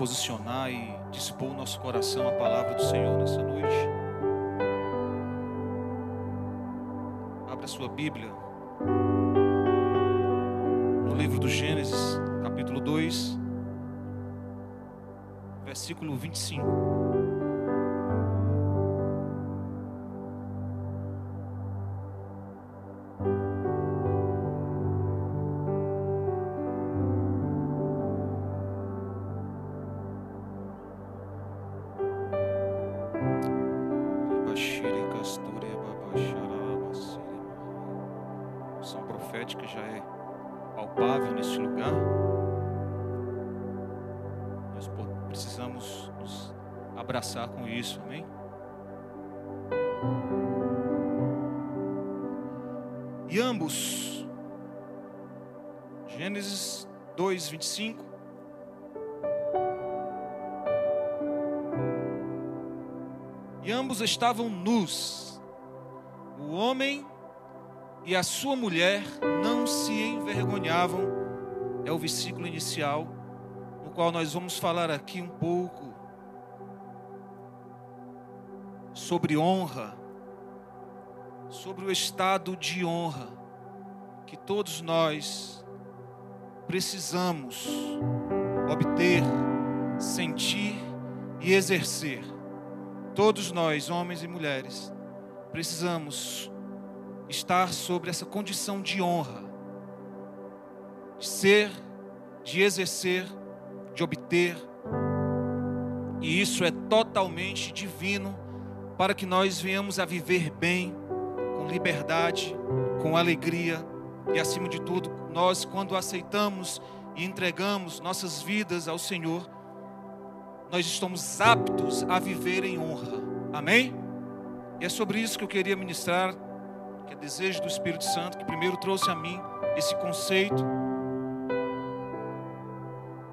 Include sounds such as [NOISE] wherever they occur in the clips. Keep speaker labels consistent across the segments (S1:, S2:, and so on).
S1: posicionar e dispor o nosso coração à palavra do Senhor nessa noite. Abra sua Bíblia no livro do Gênesis, capítulo 2, versículo 25. Ambos estavam nus, o homem e a sua mulher não se envergonhavam, é o versículo inicial, no qual nós vamos falar aqui um pouco sobre honra, sobre o estado de honra que todos nós precisamos obter, sentir e exercer. Todos nós, homens e mulheres, precisamos estar sobre essa condição de honra, de ser, de exercer, de obter, e isso é totalmente divino para que nós venhamos a viver bem, com liberdade, com alegria. E acima de tudo, nós quando aceitamos e entregamos nossas vidas ao Senhor, nós estamos aptos a viver em honra. Amém? E é sobre isso que eu queria ministrar, que é desejo do Espírito Santo, que primeiro trouxe a mim esse conceito.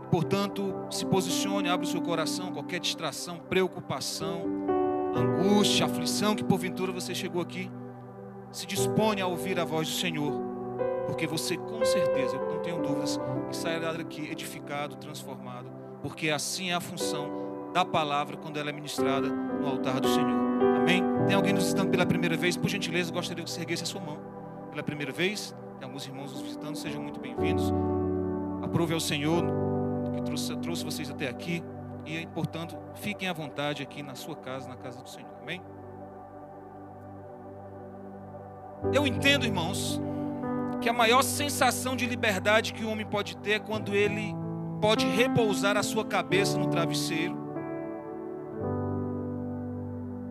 S1: Portanto, se posicione, abre o seu coração, qualquer distração, preocupação, angústia, aflição que porventura você chegou aqui, se dispone a ouvir a voz do Senhor, porque você com certeza, eu não tenho dúvidas, que sairá daqui edificado, transformado porque assim é a função da palavra quando ela é ministrada no altar do Senhor. Amém? Tem alguém nos visitando pela primeira vez? Por gentileza, gostaria que você erguesse a sua mão. Pela primeira vez, tem alguns irmãos nos visitando, sejam muito bem-vindos. Aprove ao Senhor que trouxe, trouxe vocês até aqui. E, portanto, fiquem à vontade aqui na sua casa, na casa do Senhor. Amém? Eu entendo, irmãos, que a maior sensação de liberdade que o homem pode ter é quando ele pode repousar a sua cabeça no travesseiro.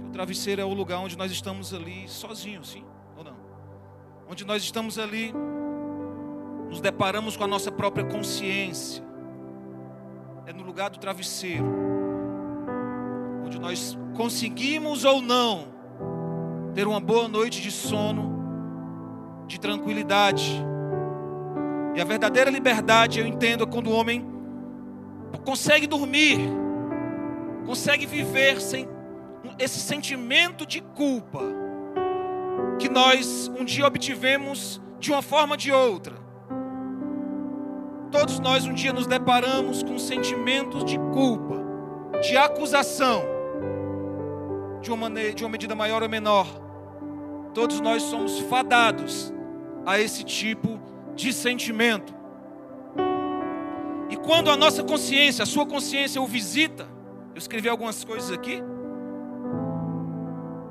S1: O travesseiro é o lugar onde nós estamos ali sozinhos, sim ou não? Onde nós estamos ali, nos deparamos com a nossa própria consciência. É no lugar do travesseiro, onde nós conseguimos ou não ter uma boa noite de sono, de tranquilidade. E a verdadeira liberdade, eu entendo, é quando o homem consegue dormir, consegue viver sem esse sentimento de culpa que nós um dia obtivemos de uma forma ou de outra. Todos nós um dia nos deparamos com sentimentos de culpa, de acusação, de uma, maneira, de uma medida maior ou menor. Todos nós somos fadados a esse tipo de sentimento. Quando a nossa consciência, a sua consciência o visita, eu escrevi algumas coisas aqui.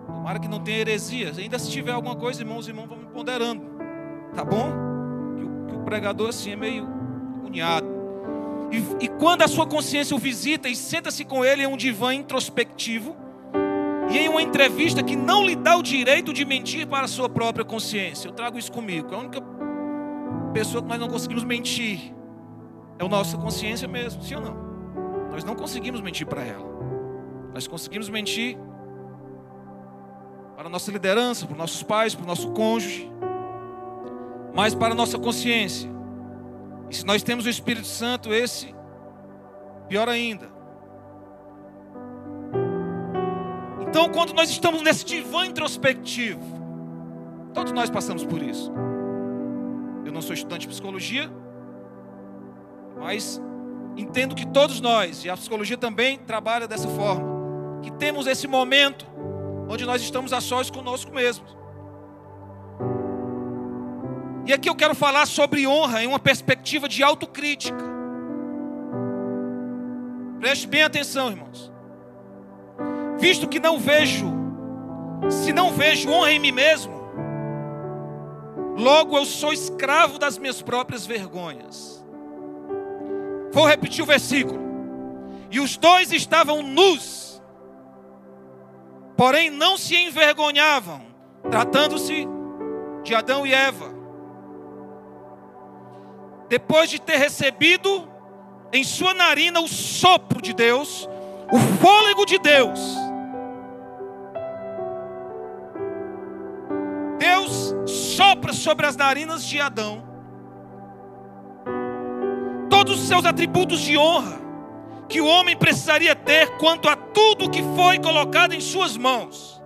S1: Tomara que não tenha heresias. Ainda se tiver alguma coisa, irmãos e irmãos, vamos ponderando. Tá bom? Que o, que o pregador assim é meio uniado. E, e quando a sua consciência o visita e senta-se com ele em um divã introspectivo, e em uma entrevista que não lhe dá o direito de mentir para a sua própria consciência. Eu trago isso comigo. É a única pessoa que nós não conseguimos mentir é a nossa consciência mesmo, sim ou não? Nós não conseguimos mentir para ela. Nós conseguimos mentir para a nossa liderança, para os nossos pais, para o nosso cônjuge, mas para a nossa consciência. E se nós temos o Espírito Santo, esse, pior ainda. Então, quando nós estamos nesse divã introspectivo, Todos nós passamos por isso. Eu não sou estudante de psicologia, mas entendo que todos nós, e a psicologia também trabalha dessa forma, que temos esse momento onde nós estamos a sós conosco mesmos. E aqui eu quero falar sobre honra em uma perspectiva de autocrítica. Preste bem atenção, irmãos. Visto que não vejo, se não vejo honra em mim mesmo, logo eu sou escravo das minhas próprias vergonhas. Vou repetir o versículo. E os dois estavam nus, porém não se envergonhavam, tratando-se de Adão e Eva depois de ter recebido em sua narina o sopro de Deus, o fôlego de Deus, Deus sopra sobre as narinas de Adão todos os seus atributos de honra que o homem precisaria ter quanto a tudo que foi colocado em suas mãos.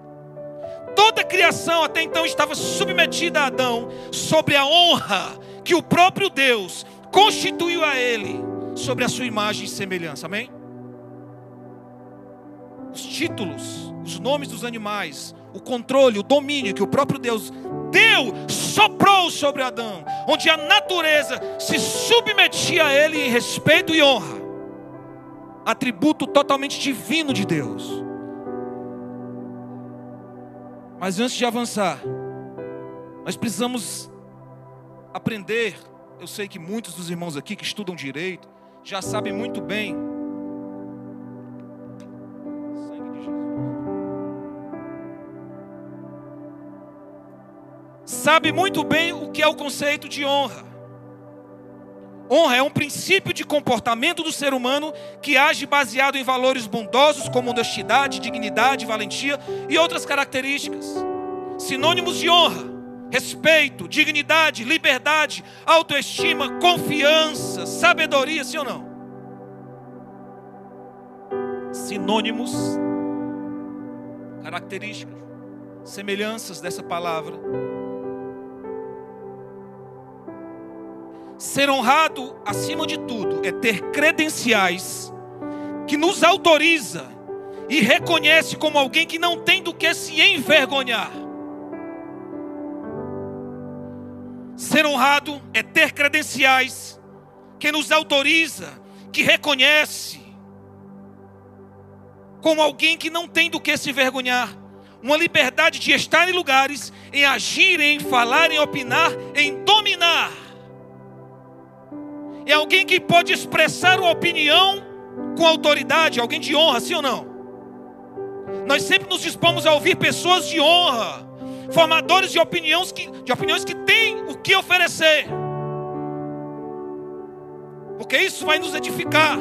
S1: Toda a criação até então estava submetida a Adão sobre a honra que o próprio Deus constituiu a ele sobre a sua imagem e semelhança. Amém? Os títulos, os nomes dos animais, o controle, o domínio que o próprio Deus deu, soprou sobre Adão, onde a natureza se submetia a ele em respeito e honra. Atributo totalmente divino de Deus. Mas antes de avançar, nós precisamos aprender. Eu sei que muitos dos irmãos aqui que estudam direito já sabem muito bem. Sabe muito bem o que é o conceito de honra. Honra é um princípio de comportamento do ser humano que age baseado em valores bondosos como honestidade, dignidade, valentia e outras características. Sinônimos de honra respeito, dignidade, liberdade, autoestima, confiança, sabedoria, sim ou não? Sinônimos, características, semelhanças dessa palavra. Ser honrado, acima de tudo, é ter credenciais que nos autoriza e reconhece como alguém que não tem do que se envergonhar. Ser honrado é ter credenciais que nos autoriza, que reconhece como alguém que não tem do que se vergonhar. Uma liberdade de estar em lugares, em agir, em falar, em opinar, em dominar. É alguém que pode expressar uma opinião com autoridade, alguém de honra, sim ou não? Nós sempre nos dispomos a ouvir pessoas de honra, formadores de opiniões que, de opiniões que têm o que oferecer. Porque isso vai nos edificar.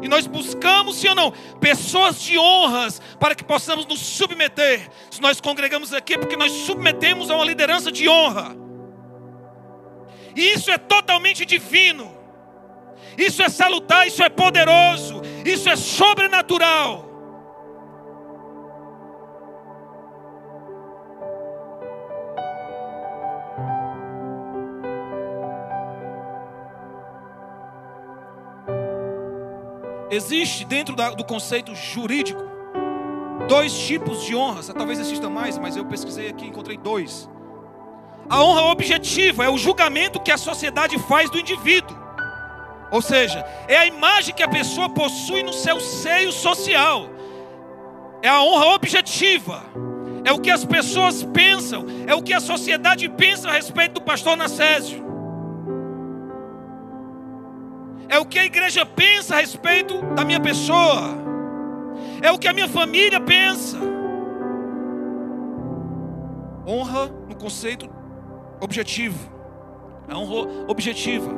S1: E nós buscamos, sim ou não, pessoas de honras para que possamos nos submeter. Se nós congregamos aqui é porque nós submetemos a uma liderança de honra. E isso é totalmente divino. Isso é salutar, isso é poderoso, isso é sobrenatural. Existe dentro da, do conceito jurídico dois tipos de honras, talvez existam mais, mas eu pesquisei aqui e encontrei dois. A honra objetiva é o julgamento que a sociedade faz do indivíduo. Ou seja, é a imagem que a pessoa possui no seu seio social. É a honra objetiva. É o que as pessoas pensam, é o que a sociedade pensa a respeito do pastor Nacésio é o que a igreja pensa a respeito da minha pessoa, é o que a minha família pensa. Honra no conceito objetivo, a honra objetiva.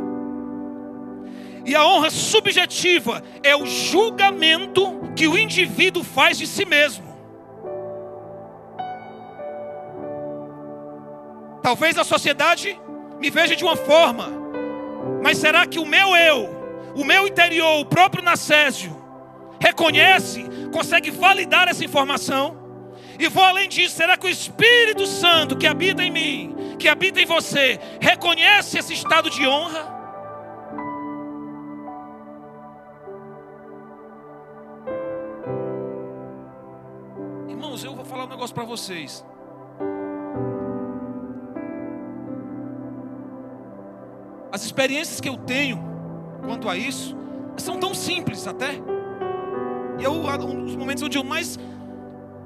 S1: E a honra subjetiva é o julgamento que o indivíduo faz de si mesmo. Talvez a sociedade me veja de uma forma, mas será que o meu eu o meu interior, o próprio Nacésio, reconhece, consegue validar essa informação. E vou além disso, será que o Espírito Santo que habita em mim, que habita em você, reconhece esse estado de honra? Irmãos, eu vou falar um negócio para vocês. As experiências que eu tenho quanto a isso são tão simples até. E eu, um dos momentos onde eu mais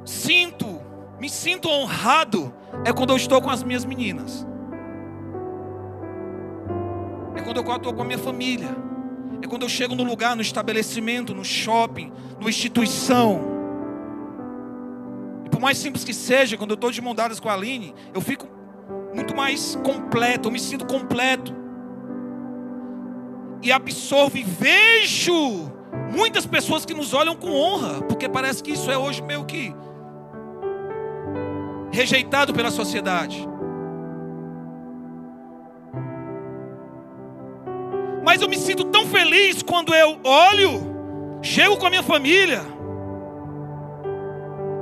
S1: sinto, me sinto honrado, é quando eu estou com as minhas meninas. É quando eu estou com a minha família. É quando eu chego no lugar, no estabelecimento, no shopping, numa instituição. E por mais simples que seja, quando eu estou de mão dadas com a Aline, eu fico muito mais completo, eu me sinto completo. E absorvo e vejo muitas pessoas que nos olham com honra, porque parece que isso é hoje meio que rejeitado pela sociedade. Mas eu me sinto tão feliz quando eu olho, chego com a minha família,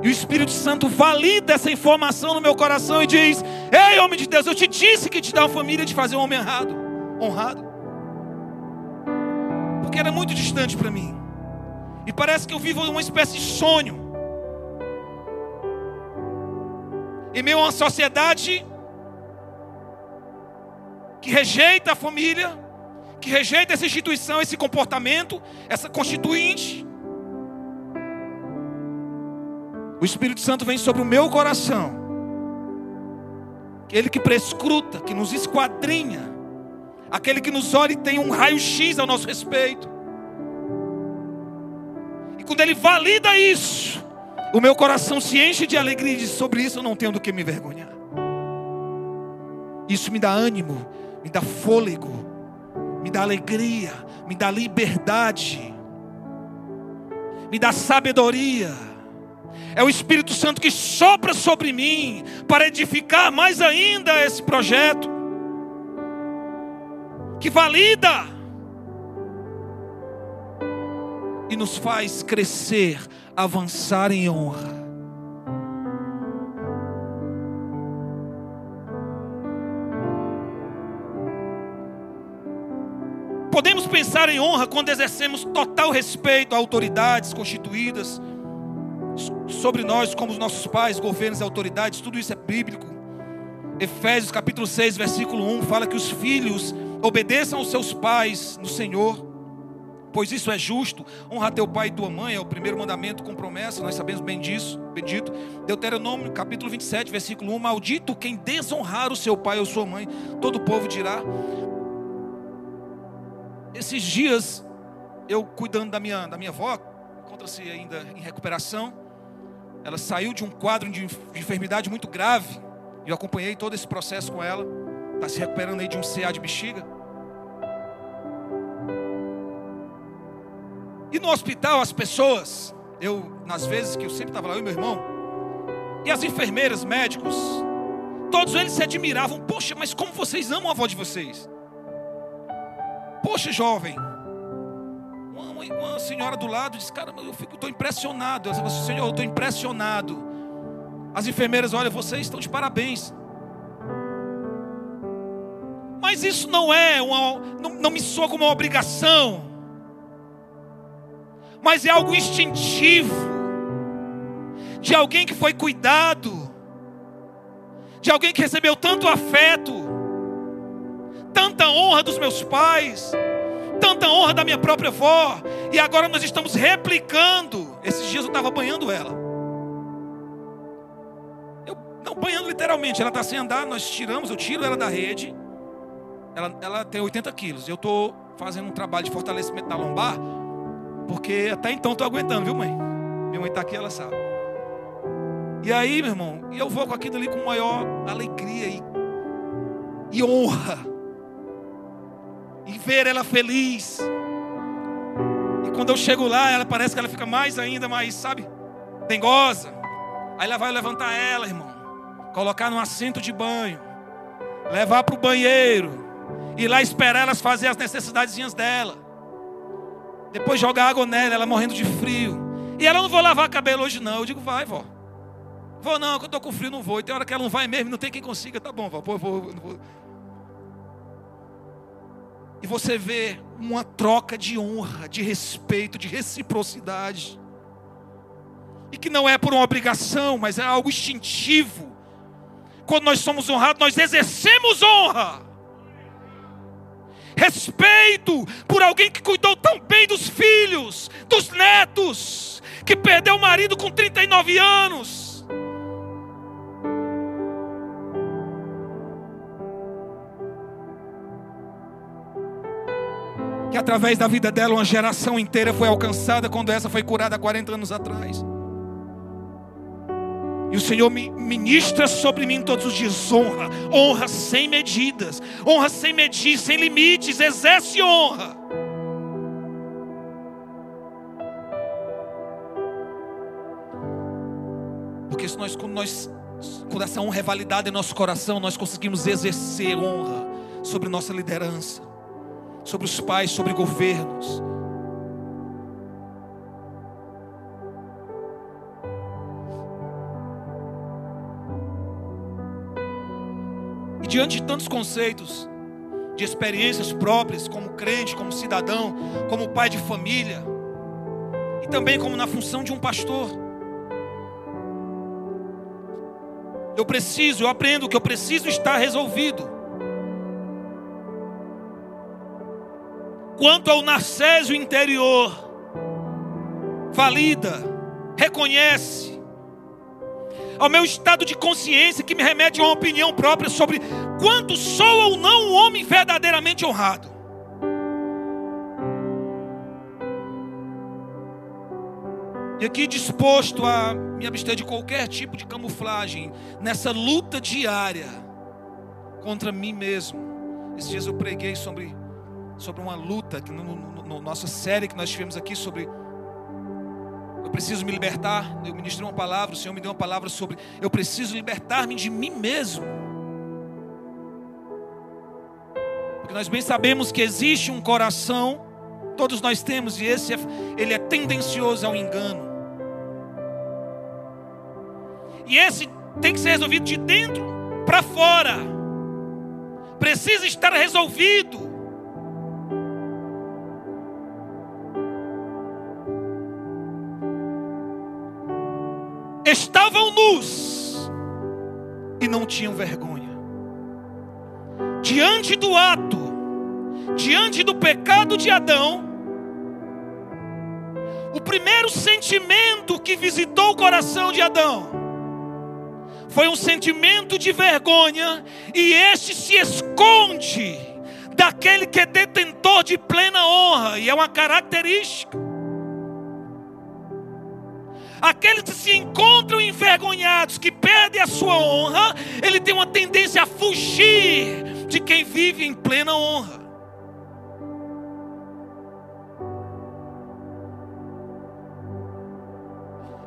S1: e o Espírito Santo valida essa informação no meu coração e diz: Ei, homem de Deus, eu te disse que te dá uma família de fazer um homem honrado. honrado. Porque era muito distante para mim. E parece que eu vivo uma espécie de sonho. Em meio a uma sociedade que rejeita a família, que rejeita essa instituição, esse comportamento, essa constituinte. O Espírito Santo vem sobre o meu coração. Aquele que prescruta, que nos esquadrinha, aquele que nos olha e tem um raio-x ao nosso respeito. E quando ele valida isso, o meu coração se enche de alegria e diz: sobre isso eu não tenho do que me vergonhar. Isso me dá ânimo, me dá fôlego, me dá alegria, me dá liberdade, me dá sabedoria. É o Espírito Santo que sopra sobre mim para edificar mais ainda esse projeto, que valida e nos faz crescer avançar em honra. Podemos pensar em honra quando exercemos total respeito a autoridades constituídas sobre nós, como os nossos pais, governos e autoridades, tudo isso é bíblico. Efésios capítulo 6, versículo 1 fala que os filhos obedeçam aos seus pais no Senhor pois isso é justo. Honra teu pai e tua mãe, é o primeiro mandamento com promessa, nós sabemos bem disso, bendito. Deuteronômio, capítulo 27, versículo 1: Maldito quem desonrar o seu pai ou sua mãe, todo o povo dirá. Esses dias, eu cuidando da minha, da minha avó, encontra-se ainda em recuperação. Ela saiu de um quadro de enfermidade muito grave. Eu acompanhei todo esse processo com ela. Está se recuperando aí de um CA de bexiga. E no hospital, as pessoas, eu, nas vezes que eu sempre estava lá, eu e meu irmão, e as enfermeiras, médicos, todos eles se admiravam. Poxa, mas como vocês amam a avó de vocês? Poxa, jovem. Uma, uma senhora do lado disse: Cara, eu fico, estou impressionado. Eu disse, Senhor, eu estou impressionado. As enfermeiras, olha, vocês estão de parabéns. Mas isso não é uma, não, não me soa como uma obrigação mas é algo instintivo, de alguém que foi cuidado, de alguém que recebeu tanto afeto, tanta honra dos meus pais, tanta honra da minha própria avó, e agora nós estamos replicando. Esses dias eu estava banhando ela. Eu, não banhando literalmente, ela está sem andar, nós tiramos, eu tiro ela da rede. Ela, ela tem 80 quilos. Eu estou fazendo um trabalho de fortalecimento da lombar porque até então estou aguentando, viu, mãe? Minha mãe está aqui, ela sabe. E aí, meu irmão, eu vou com aquilo ali com maior alegria e, e honra. E ver ela feliz. E quando eu chego lá, ela parece que ela fica mais ainda, mais, sabe? Dengosa. Aí ela vai levantar ela, irmão. Colocar no assento de banho. Levar para o banheiro. Ir lá esperar elas fazer as necessidadezinhas dela. Depois joga água nela, ela morrendo de frio. E ela não vou lavar cabelo hoje não. Eu digo, vai, vó. Vou não, que eu estou com frio, não vou. E tem hora que ela não vai mesmo, não tem quem consiga. Tá bom, vou, vou, vou. E você vê uma troca de honra, de respeito, de reciprocidade. E que não é por uma obrigação, mas é algo instintivo. Quando nós somos honrados, nós exercemos honra. Respeito por alguém que cuidou tão bem dos filhos, dos netos, que perdeu o marido com 39 anos que através da vida dela uma geração inteira foi alcançada quando essa foi curada 40 anos atrás. E o Senhor ministra sobre mim todos os dias honra, honra sem medidas, honra sem medir, sem limites, exerce honra. Porque se nós, quando nós, quando essa honra é validada em nosso coração, nós conseguimos exercer honra sobre nossa liderança sobre os pais, sobre governos. Diante de tantos conceitos, de experiências próprias, como crente, como cidadão, como pai de família, e também como na função de um pastor, eu preciso, eu aprendo que eu preciso estar resolvido. quanto ao narcésio interior, valida, reconhece, ao meu estado de consciência que me remete a uma opinião própria sobre quanto sou ou não um homem verdadeiramente honrado. E aqui disposto a me abster de qualquer tipo de camuflagem nessa luta diária contra mim mesmo. Esses dias eu preguei sobre sobre uma luta, que no, no, no, nossa série que nós tivemos aqui sobre eu preciso me libertar. Eu ministrei uma palavra, o Senhor me deu uma palavra sobre eu preciso libertar-me de mim mesmo. Porque nós bem sabemos que existe um coração, todos nós temos, e esse é, ele é tendencioso ao engano. E esse tem que ser resolvido de dentro para fora. Precisa estar resolvido. Não tinham vergonha. Diante do ato, diante do pecado de Adão, o primeiro sentimento que visitou o coração de Adão foi um sentimento de vergonha, e este se esconde daquele que é detentor de plena honra, e é uma característica. Aqueles que se encontram envergonhados, que perdem a sua honra, ele tem uma tendência a fugir de quem vive em plena honra.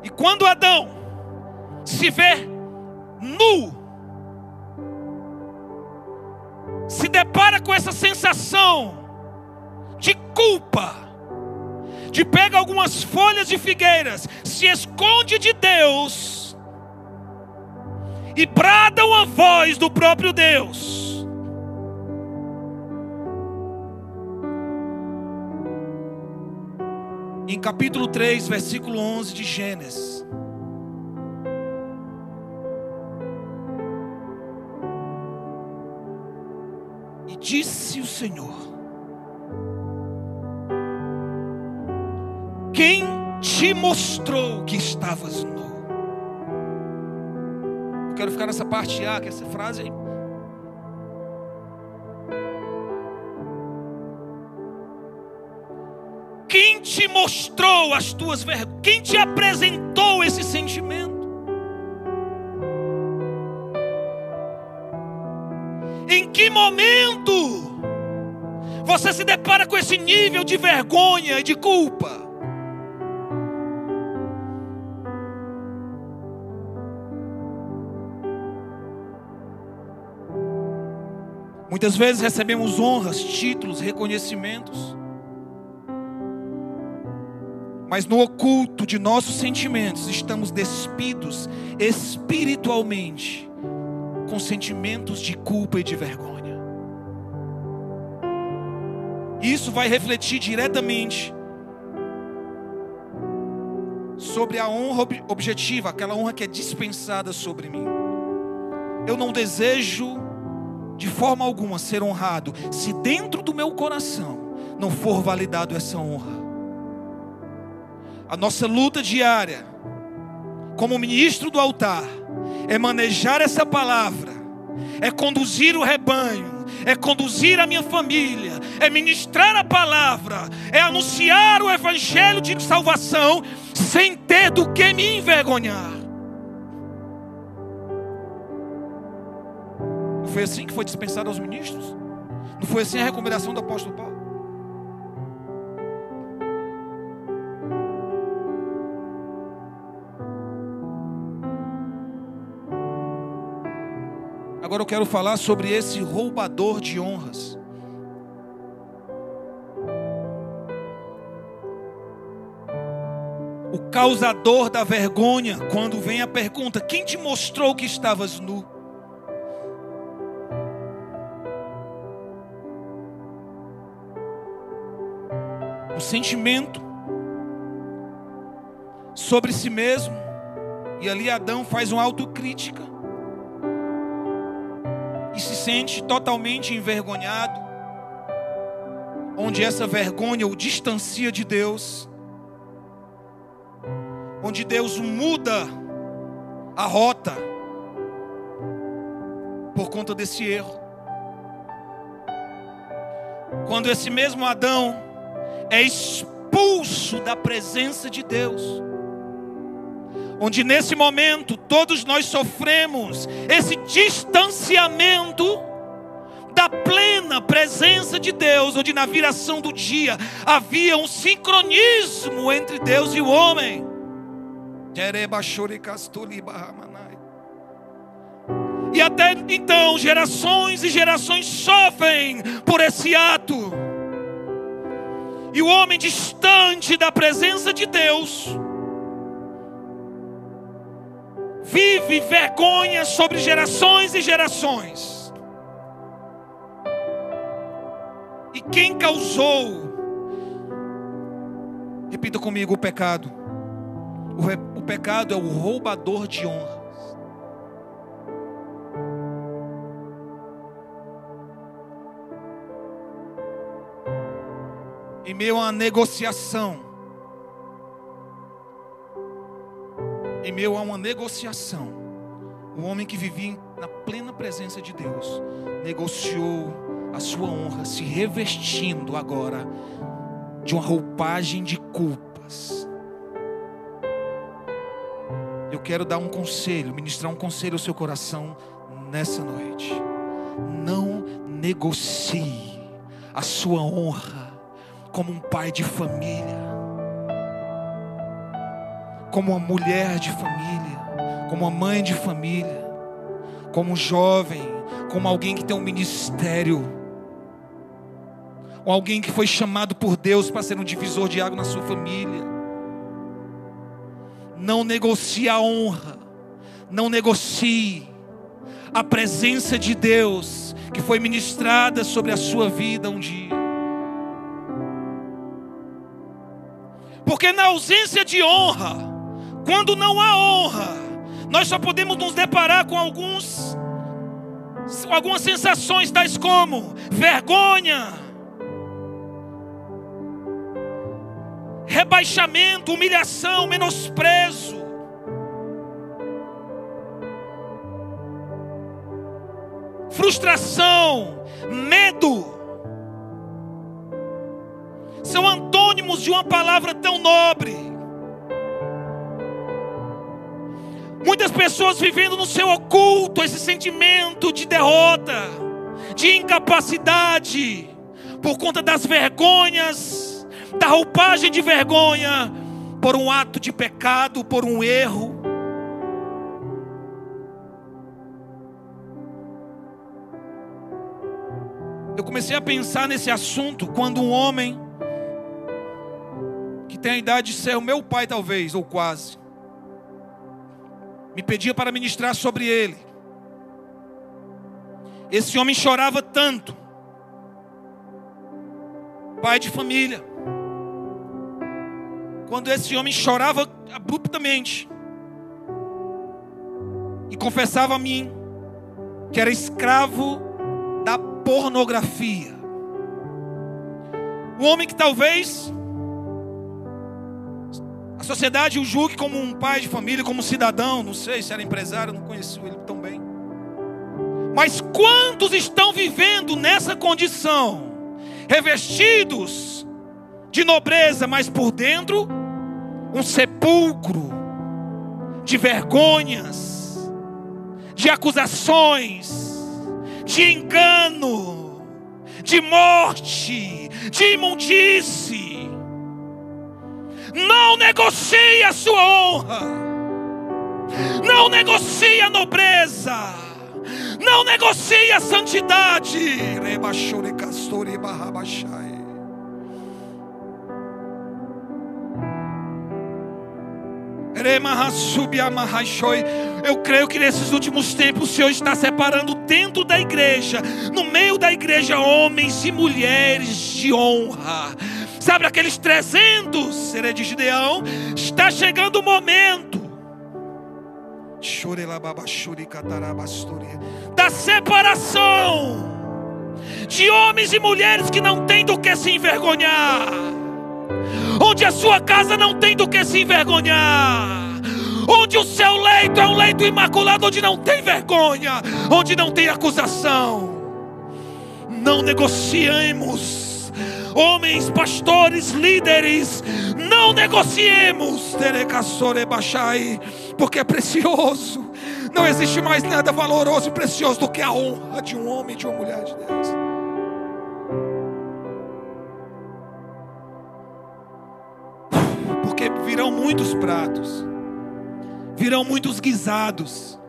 S1: E quando Adão se vê nu, se depara com essa sensação de culpa, de pega algumas folhas de figueiras, se esconde de Deus e brada uma voz do próprio Deus. Em capítulo 3, versículo 11 de Gênesis. E disse o Senhor: Quem te mostrou que estavas nu? Eu quero ficar nessa parte A, que é essa frase aí. Quem te mostrou as tuas vergonhas? Quem te apresentou esse sentimento? Em que momento você se depara com esse nível de vergonha e de culpa? Muitas vezes recebemos honras, títulos, reconhecimentos. mas no oculto de nossos sentimentos estamos despidos espiritualmente com sentimentos de culpa e de vergonha. Isso vai refletir diretamente sobre a honra objetiva, aquela honra que é dispensada sobre mim. Eu não desejo de forma alguma ser honrado se dentro do meu coração não for validado essa honra. A nossa luta diária, como ministro do altar, é manejar essa palavra, é conduzir o rebanho, é conduzir a minha família, é ministrar a palavra, é anunciar o evangelho de salvação sem ter do que me envergonhar. Foi assim que foi dispensado aos ministros? Não foi assim a recomendação do apóstolo Paulo? Agora eu quero falar sobre esse roubador de honras. O causador da vergonha, quando vem a pergunta: Quem te mostrou que estavas nu? Sentimento sobre si mesmo, e ali Adão faz uma autocrítica se sente totalmente envergonhado, onde essa vergonha o distancia de Deus, onde Deus muda a rota por conta desse erro. Quando esse mesmo Adão é expulso da presença de Deus, onde nesse momento todos nós sofremos esse distanciamento da plena presença de Deus, onde na viração do dia havia um sincronismo entre Deus e o homem. E até então, gerações e gerações sofrem por esse ato. E o homem distante da presença de Deus, vive vergonha sobre gerações e gerações. E quem causou, repita comigo, o pecado. O, o pecado é o roubador de honras. Em meio a uma negociação, em meio a uma negociação, o homem que vivia na plena presença de Deus negociou a sua honra, se revestindo agora de uma roupagem de culpas. Eu quero dar um conselho, ministrar um conselho ao seu coração nessa noite. Não negocie a sua honra como um pai de família como uma mulher de família, como uma mãe de família, como um jovem, como alguém que tem um ministério, ou alguém que foi chamado por Deus para ser um divisor de água na sua família. Não negocie a honra, não negocie a presença de Deus que foi ministrada sobre a sua vida um dia. Porque na ausência de honra, quando não há honra, nós só podemos nos deparar com alguns algumas sensações tais como vergonha, rebaixamento, humilhação, menosprezo. Frustração, medo, são antônimos de uma palavra tão nobre. Muitas pessoas vivendo no seu oculto esse sentimento de derrota, de incapacidade, por conta das vergonhas, da roupagem de vergonha, por um ato de pecado, por um erro. Eu comecei a pensar nesse assunto quando um homem tem a idade de ser o meu pai, talvez, ou quase. Me pedia para ministrar sobre ele. Esse homem chorava tanto. Pai de família. Quando esse homem chorava abruptamente e confessava a mim que era escravo da pornografia. Um homem que talvez sociedade o julgue como um pai de família, como um cidadão, não sei se era empresário, não conheço ele tão bem. Mas quantos estão vivendo nessa condição, revestidos de nobreza, mas por dentro um sepulcro de vergonhas, de acusações, de engano, de morte, de imundície não negocie a sua honra. Não negocie a nobreza. Não negocie a santidade. Eu creio que nesses últimos tempos o Senhor está separando dentro da igreja, no meio da igreja, homens e mulheres de honra Sabe aqueles 300 seres de Gideão? Está chegando o momento da separação de homens e mulheres que não têm do que se envergonhar, onde a sua casa não tem do que se envergonhar, onde o seu leito é um leito imaculado, onde não tem vergonha, onde não tem acusação. Não negociemos homens, pastores, líderes, não negociemos, porque é precioso. Não existe mais nada valoroso e precioso do que a honra de um homem e de uma mulher de Deus. Porque virão muitos pratos, virão muitos guisados,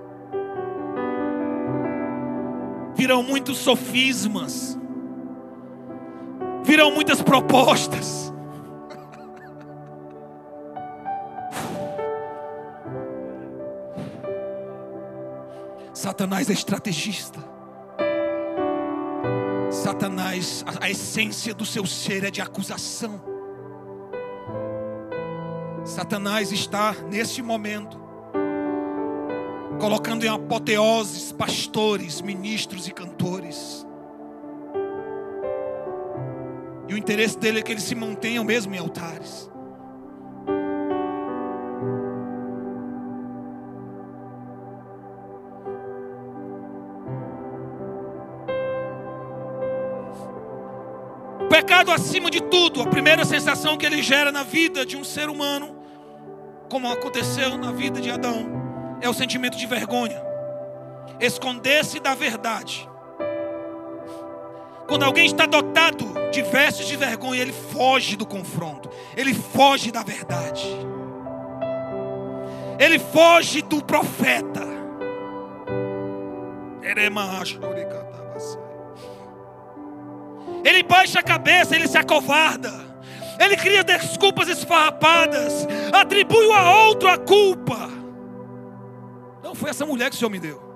S1: virão muitos sofismas virão muitas propostas. Satanás é estrategista. Satanás, a, a essência do seu ser é de acusação. Satanás está neste momento colocando em apoteoses pastores, ministros e cantores E o interesse dele é que eles se mantenham mesmo em altares. O pecado acima de tudo, a primeira sensação que ele gera na vida de um ser humano, como aconteceu na vida de Adão, é o sentimento de vergonha. Esconder-se da verdade quando alguém está dotado de vestes de vergonha, ele foge do confronto, ele foge da verdade, ele foge do profeta. Ele baixa a cabeça, ele se acovarda, ele cria desculpas esfarrapadas, atribui a outro a culpa. Não foi essa mulher que o Senhor me deu.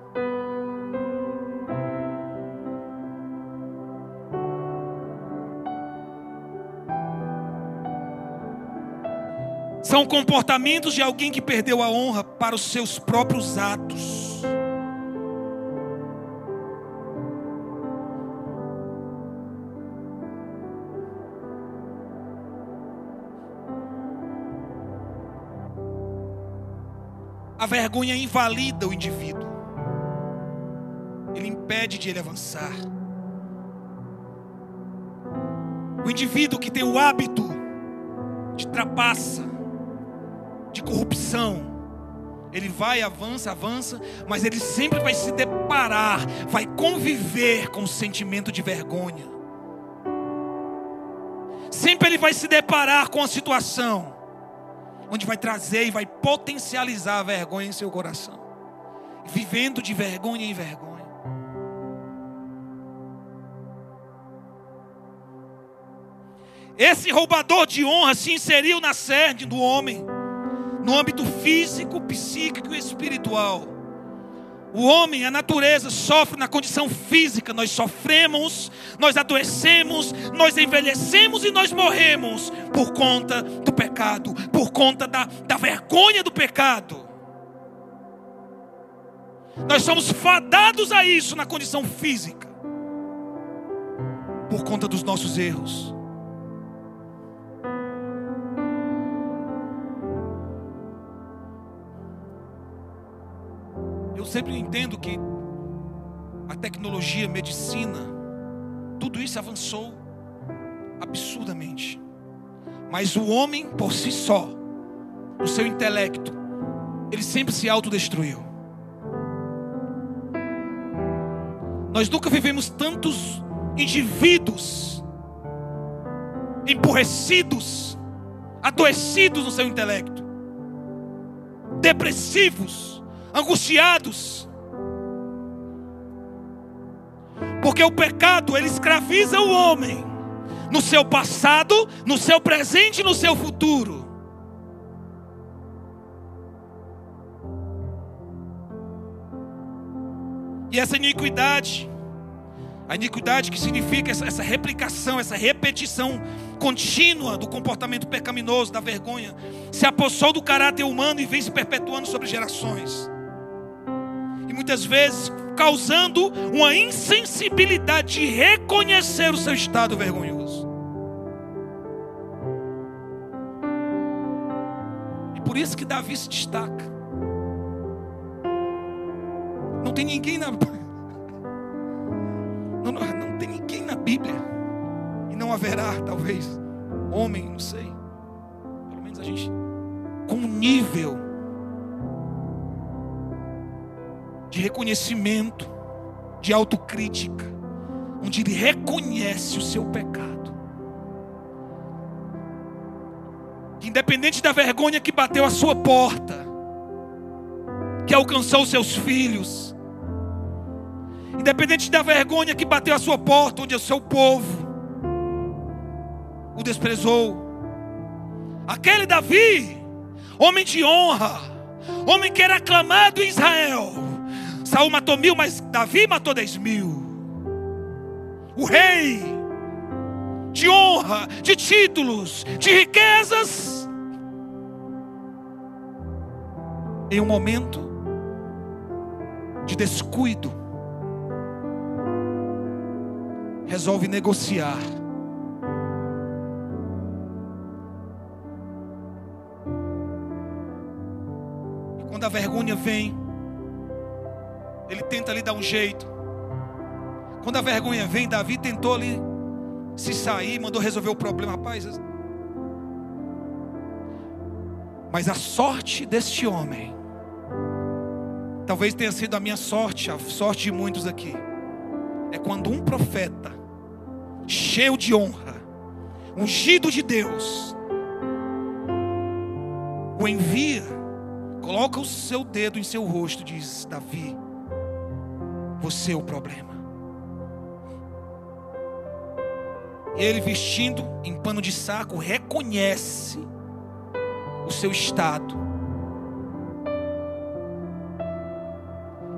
S1: São comportamentos de alguém que perdeu a honra para os seus próprios atos. A vergonha invalida o indivíduo. Ele impede de ele avançar. O indivíduo que tem o hábito de trapaça, de corrupção. Ele vai, avança, avança, mas ele sempre vai se deparar, vai conviver com o sentimento de vergonha. Sempre ele vai se deparar com a situação onde vai trazer e vai potencializar a vergonha em seu coração, vivendo de vergonha em vergonha. Esse roubador de honra se inseriu na sede do homem, no âmbito físico, psíquico e espiritual. O homem, a natureza, sofre na condição física. Nós sofremos, nós adoecemos, nós envelhecemos e nós morremos por conta do pecado, por conta da, da vergonha do pecado. Nós somos fadados a isso na condição física, por conta dos nossos erros. Sempre entendo que a tecnologia, a medicina, tudo isso avançou absurdamente. Mas o homem por si só, o seu intelecto, ele sempre se autodestruiu. Nós nunca vivemos tantos indivíduos emburrecidos, adoecidos no seu intelecto, depressivos, angustiados. Porque o pecado, ele escraviza o homem no seu passado, no seu presente e no seu futuro. E essa iniquidade, a iniquidade que significa essa, essa, replicação, essa repetição contínua do comportamento pecaminoso, da vergonha, se apossou do caráter humano e vem se perpetuando sobre gerações muitas vezes causando uma insensibilidade de reconhecer o seu estado vergonhoso. E por isso que Davi se destaca. Não tem ninguém na não, não, não tem ninguém na Bíblia e não haverá talvez homem, não sei. Pelo menos a gente com nível de reconhecimento, de autocrítica, onde ele reconhece o seu pecado. Independente da vergonha que bateu a sua porta, que alcançou seus filhos, independente da vergonha que bateu a sua porta, onde o seu povo o desprezou, aquele Davi, homem de honra, homem que era aclamado em Israel, Saul matou mil, mas Davi matou dez mil. O rei, de honra, de títulos, de riquezas, em um momento de descuido, resolve negociar. E quando a vergonha vem, ele tenta ali dar um jeito. Quando a vergonha vem, Davi tentou ali se sair, mandou resolver o problema, rapaz. Mas a sorte deste homem, talvez tenha sido a minha sorte, a sorte de muitos aqui, é quando um profeta, cheio de honra, ungido de Deus, o envia, coloca o seu dedo em seu rosto diz: Davi, você é o problema. Ele vestindo em pano de saco reconhece o seu estado.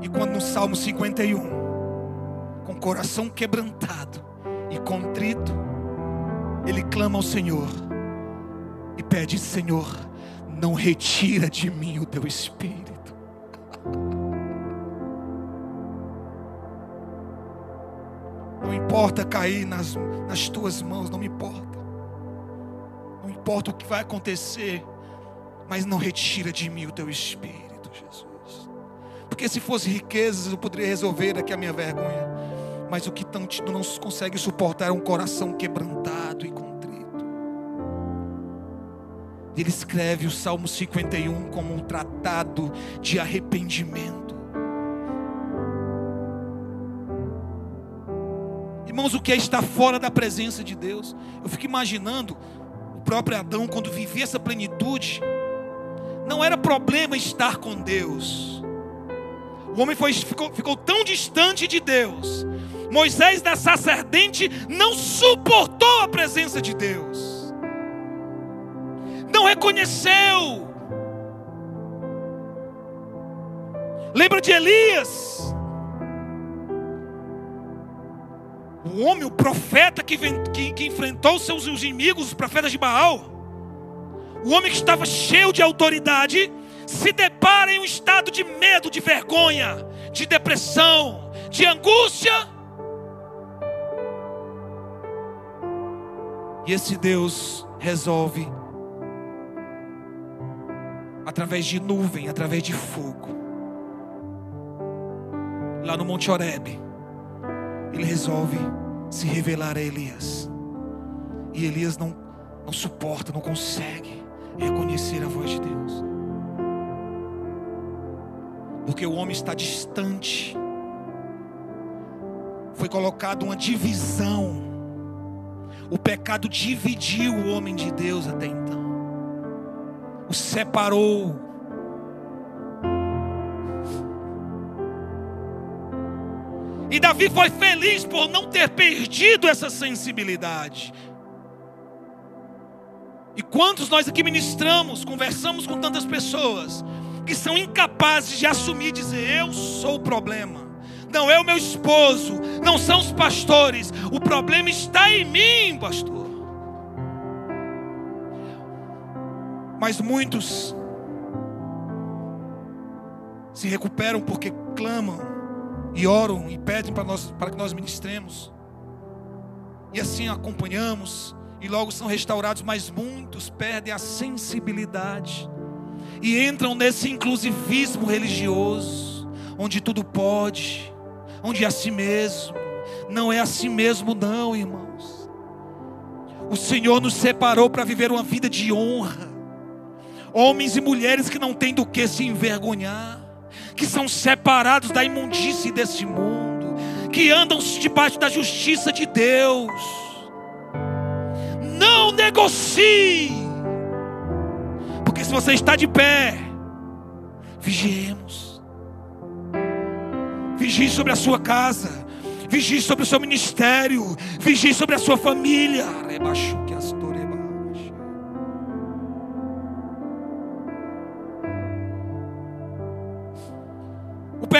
S1: E quando no Salmo 51, com coração quebrantado e contrito, ele clama ao Senhor e pede: Senhor, não retira de mim o teu espírito. [LAUGHS] Não importa cair nas, nas tuas mãos, não me importa. Não importa o que vai acontecer, mas não retira de mim o teu espírito, Jesus. Porque se fosse riquezas, eu poderia resolver aqui a minha vergonha. Mas o que não, não consegue suportar é um coração quebrantado e contrito. Ele escreve o Salmo 51 como um tratado de arrependimento. Irmãos, o que é estar fora da presença de Deus? Eu fico imaginando o próprio Adão, quando vivia essa plenitude, não era problema estar com Deus. O homem foi, ficou, ficou tão distante de Deus. Moisés, da sacerdente, não suportou a presença de Deus. reconheceu. Lembra de Elias? O homem, o profeta que, que, que enfrentou seus inimigos, os profetas de Baal. O homem que estava cheio de autoridade, se depara em um estado de medo, de vergonha, de depressão, de angústia. E esse Deus resolve através de nuvem, através de fogo. Lá no Monte Horebe, ele resolve se revelar a Elias. E Elias não, não suporta, não consegue reconhecer a voz de Deus. Porque o homem está distante. Foi colocado uma divisão. O pecado dividiu o homem de Deus até então. O separou. E Davi foi feliz por não ter perdido essa sensibilidade. E quantos nós aqui ministramos, conversamos com tantas pessoas que são incapazes de assumir dizer: Eu sou o problema. Não é o meu esposo, não são os pastores. O problema está em mim, pastor. Mas muitos se recuperam porque clamam e oram e pedem para, nós, para que nós ministremos. E assim acompanhamos e logo são restaurados, mas muitos perdem a sensibilidade e entram nesse inclusivismo religioso, onde tudo pode, onde é assim mesmo. Não é assim mesmo, não, irmãos. O Senhor nos separou para viver uma vida de honra. Homens e mulheres que não têm do que se envergonhar que são separados da imundície desse mundo, que andam debaixo da justiça de Deus. Não negocie, porque se você está de pé, vigiemos, vigie sobre a sua casa, vigie sobre o seu ministério, vigie sobre a sua família. Rebaixo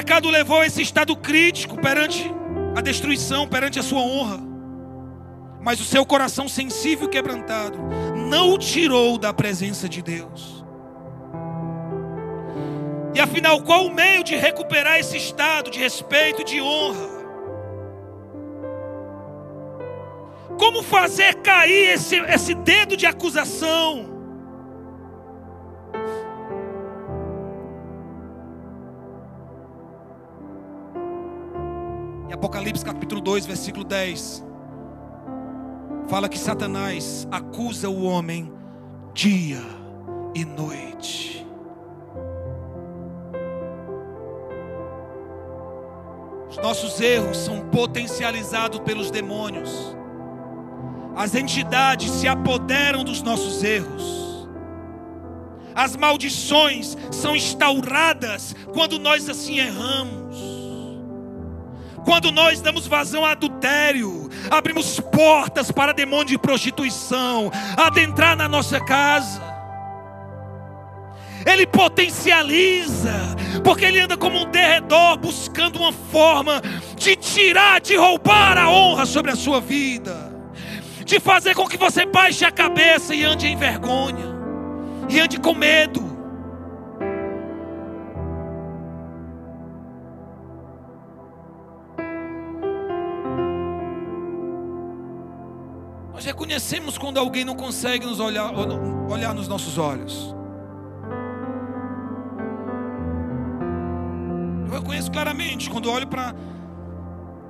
S1: pecado levou a esse estado crítico perante a destruição, perante a sua honra. Mas o seu coração sensível e quebrantado não o tirou da presença de Deus. E afinal, qual o meio de recuperar esse estado de respeito, de honra? Como fazer cair esse, esse dedo de acusação? Apocalipse capítulo 2, versículo 10. Fala que Satanás acusa o homem dia e noite. Os nossos erros são potencializados pelos demônios. As entidades se apoderam dos nossos erros. As maldições são instauradas quando nós assim erramos. Quando nós damos vazão a adultério, abrimos portas para demônio de prostituição adentrar na nossa casa. Ele potencializa, porque ele anda como um derredor, buscando uma forma de tirar, de roubar a honra sobre a sua vida, de fazer com que você baixe a cabeça e ande em vergonha, e ande com medo. Reconhecemos quando alguém não consegue nos olhar, olhar nos nossos olhos. Eu reconheço claramente quando olho para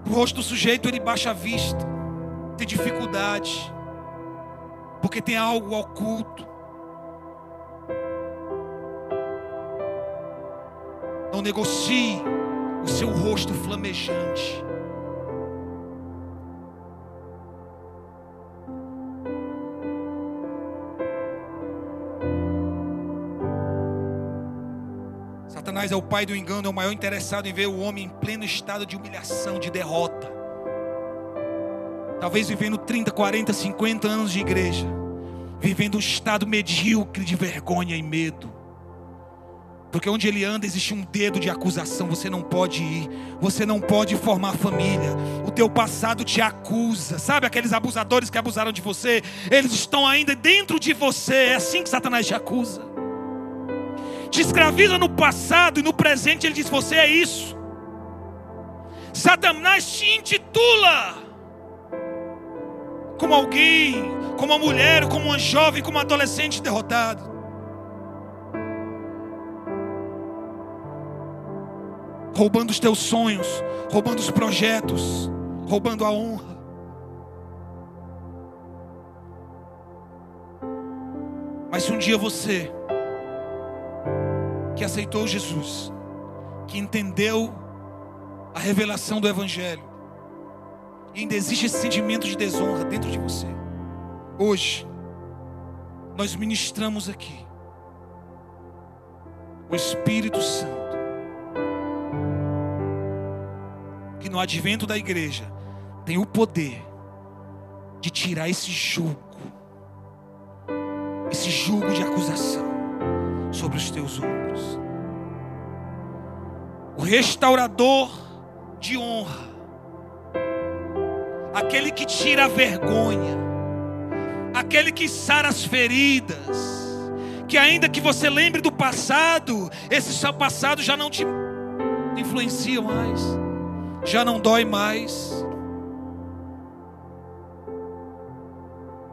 S1: o rosto do sujeito, ele baixa a vista, tem dificuldade, porque tem algo oculto. Não negocie o seu rosto flamejante. Satanás é o pai do engano, é o maior interessado em ver o homem em pleno estado de humilhação, de derrota. Talvez vivendo 30, 40, 50 anos de igreja, vivendo um estado medíocre de vergonha e medo. Porque onde ele anda existe um dedo de acusação. Você não pode ir, você não pode formar família. O teu passado te acusa. Sabe aqueles abusadores que abusaram de você? Eles estão ainda dentro de você. É assim que Satanás te acusa. Te escraviza no passado e no presente ele diz: Você é isso. Satanás te intitula como alguém, como uma mulher, como uma jovem, como um adolescente derrotado. roubando os teus sonhos, roubando os projetos, roubando a honra. Mas se um dia você que aceitou Jesus, que entendeu a revelação do Evangelho, e ainda existe esse sentimento de desonra dentro de você, hoje, nós ministramos aqui o Espírito Santo. Que no advento da igreja tem o poder de tirar esse jugo, esse jugo de acusação sobre os teus ombros. O restaurador de honra, aquele que tira a vergonha, aquele que sara as feridas, que ainda que você lembre do passado, esse seu passado já não te influencia mais já não dói mais.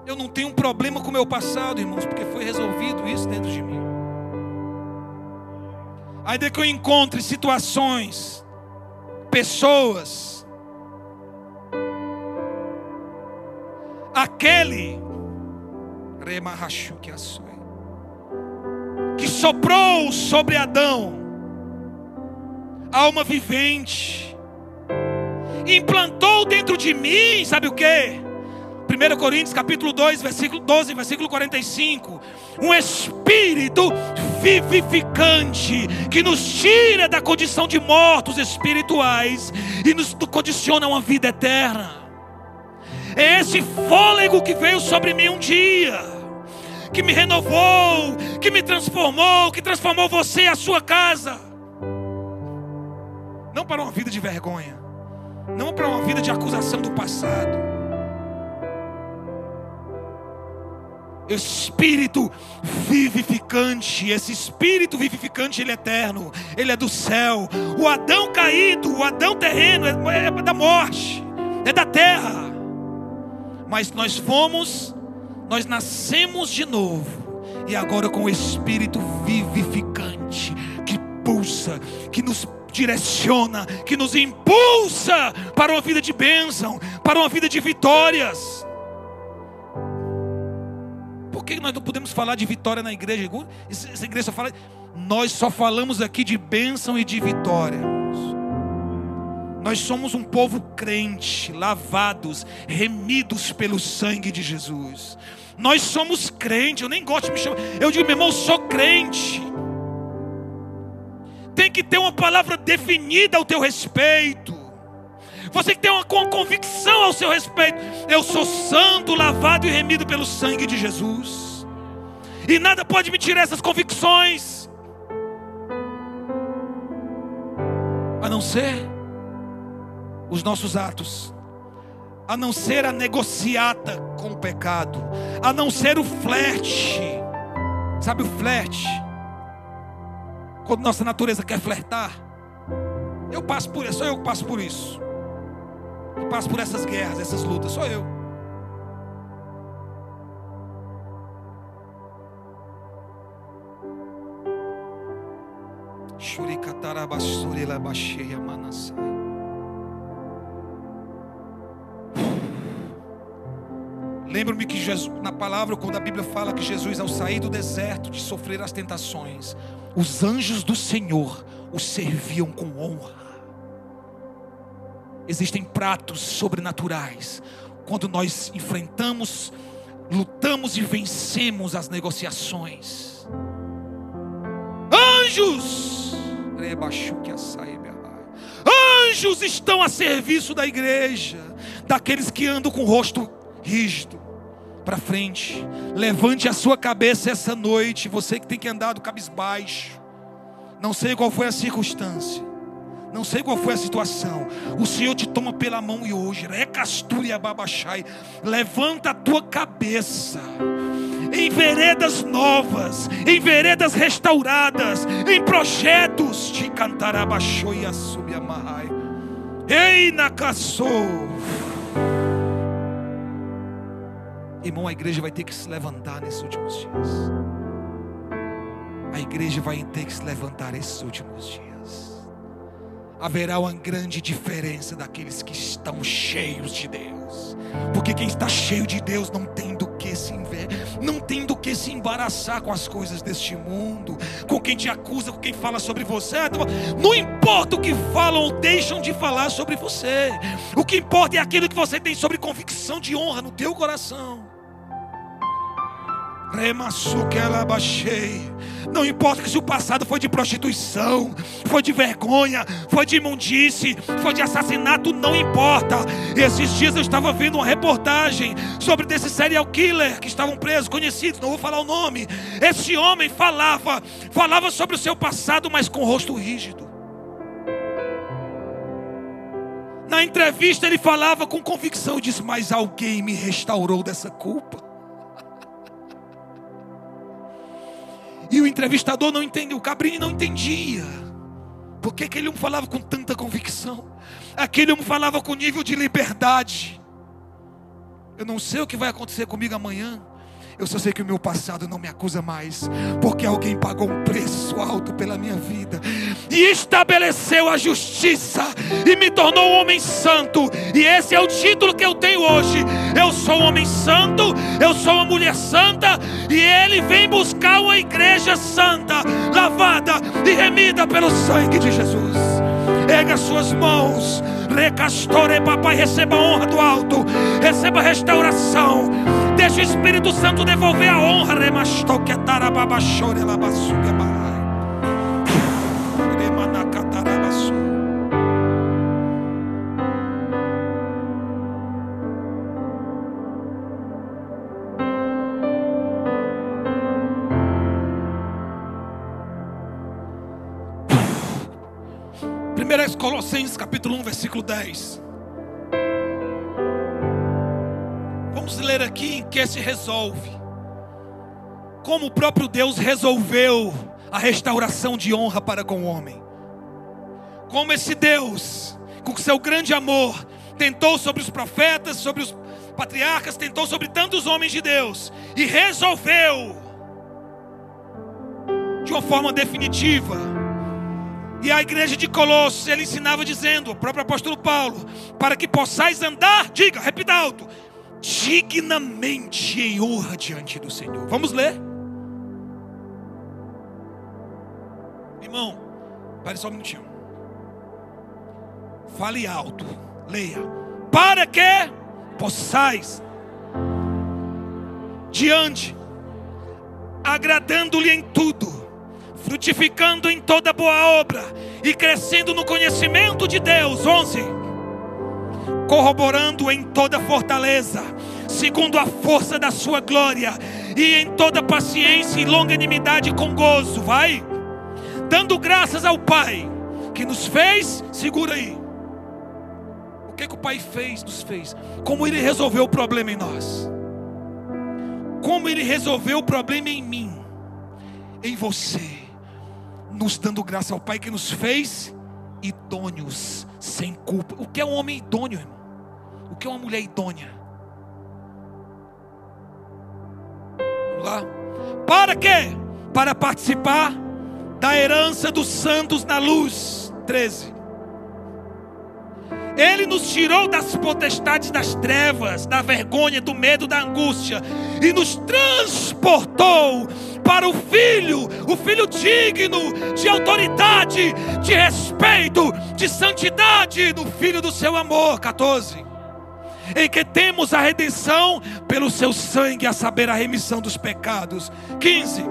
S1: Eu não tenho um problema com o meu passado, irmãos, porque foi resolvido isso dentro de mim. Ainda que eu encontre situações, pessoas, aquele que soprou sobre Adão, alma vivente, implantou dentro de mim, sabe o que? 1 Coríntios capítulo 2, versículo 12, versículo 45. Um espírito vivificante que nos tira da condição de mortos espirituais e nos condiciona a uma vida eterna. É esse fôlego que veio sobre mim um dia, que me renovou, que me transformou, que transformou você e a sua casa. Não para uma vida de vergonha não para uma vida de acusação do passado. Espírito vivificante, esse espírito vivificante, ele é eterno, ele é do céu. O Adão caído, o Adão terreno, é, é da morte, é da terra. Mas nós fomos, nós nascemos de novo, e agora com o espírito vivificante que pulsa, que nos direciona, que nos impulsa para uma vida de bênção, para uma vida de vitórias. Que nós não podemos falar de vitória na igreja? Essa igreja só fala. Nós só falamos aqui de bênção e de vitória. Nós somos um povo crente, lavados, remidos pelo sangue de Jesus. Nós somos crente, eu nem gosto de me chamar. Eu digo, meu irmão, eu sou crente tem que ter uma palavra definida ao teu respeito. Você tem uma convicção ao seu respeito. Eu sou santo, lavado e remido pelo sangue de Jesus. E nada pode me tirar essas convicções. A não ser os nossos atos. A não ser a negociata com o pecado. A não ser o flerte. Sabe o flerte? Quando nossa natureza quer flertar, eu passo por isso, sou eu que passo por isso. Que passo por essas guerras, essas lutas, sou eu. Lembro-me que Jesus, na palavra, quando a Bíblia fala que Jesus, ao sair do deserto de sofrer as tentações, os anjos do Senhor o serviam com honra. Existem pratos sobrenaturais quando nós enfrentamos, lutamos e vencemos as negociações. Anjos! Anjos estão a serviço da igreja, daqueles que andam com o rosto rígido, para frente. Levante a sua cabeça essa noite, você que tem que andar do cabisbaixo. Não sei qual foi a circunstância. Não sei qual foi a situação. O Senhor te toma pela mão e hoje, recastura babachai. Levanta a tua cabeça em veredas novas, em veredas restauradas, em projetos de cantarabachou e assubiamarrai. Ei, Nacassou. Irmão, a igreja vai ter que se levantar nesses últimos dias. A igreja vai ter que se levantar nesses últimos dias. Haverá uma grande diferença daqueles que estão cheios de Deus. Porque quem está cheio de Deus não tem do que se inver, não tem do que se embaraçar com as coisas deste mundo, com quem te acusa, com quem fala sobre você. Não importa o que falam ou deixam de falar sobre você. O que importa é aquilo que você tem sobre convicção de honra no teu coração. Não importa se o passado foi de prostituição, foi de vergonha, foi de imundície, foi de assassinato, não importa. Esses dias eu estava vendo uma reportagem sobre desse serial killer que estavam presos, conhecidos, não vou falar o nome. Esse homem falava, falava sobre o seu passado, mas com o rosto rígido. Na entrevista ele falava com convicção, disse: Mas alguém me restaurou dessa culpa. E o entrevistador não entendeu, o Cabrini não entendia. Por que aquele homem falava com tanta convicção? Aquele homem falava com nível de liberdade. Eu não sei o que vai acontecer comigo amanhã. Eu só sei que o meu passado não me acusa mais, porque alguém pagou um preço alto pela minha vida e estabeleceu a justiça e me tornou um homem santo. E esse é o título que eu tenho hoje. Eu sou um homem santo, eu sou uma mulher santa e ele vem buscar uma igreja santa, lavada e remida pelo sangue de Jesus. Erga suas mãos, recastore, papai, receba a honra do alto, receba a restauração. Deixa o Espírito Santo devolver a honra. Remastou que tarababachore Capítulo 1, versículo 10. Vamos ler aqui em que se resolve. Como o próprio Deus resolveu a restauração de honra para com o homem. Como esse Deus, com seu grande amor, tentou sobre os profetas, sobre os patriarcas, tentou sobre tantos homens de Deus e resolveu de uma forma definitiva. E a igreja de Colossos, ele ensinava dizendo, o próprio apóstolo Paulo, para que possais andar, diga, repita alto, dignamente em honra diante do Senhor. Vamos ler? Irmão, pare só um minutinho. Fale alto, leia. Para que possais diante, agradando-lhe em tudo, frutificando em toda boa obra e crescendo no conhecimento de Deus. 11 corroborando em toda fortaleza, segundo a força da sua glória, e em toda paciência e longanimidade com gozo, vai, dando graças ao Pai, que nos fez, segura aí. O que, que o Pai fez, nos fez? Como Ele resolveu o problema em nós, como Ele resolveu o problema em mim, em você, nos dando graça ao Pai que nos fez idôneos, sem culpa. O que é um homem idôneo, irmão? O que é uma mulher idônea? Vamos lá. Para quê? Para participar da herança dos santos na luz. 13. Ele nos tirou das potestades das trevas, da vergonha, do medo, da angústia e nos transportou para o Filho, o Filho digno de autoridade, de respeito, de santidade, no Filho do seu amor. 14 em que temos a redenção pelo seu sangue, a saber, a remissão dos pecados. 15.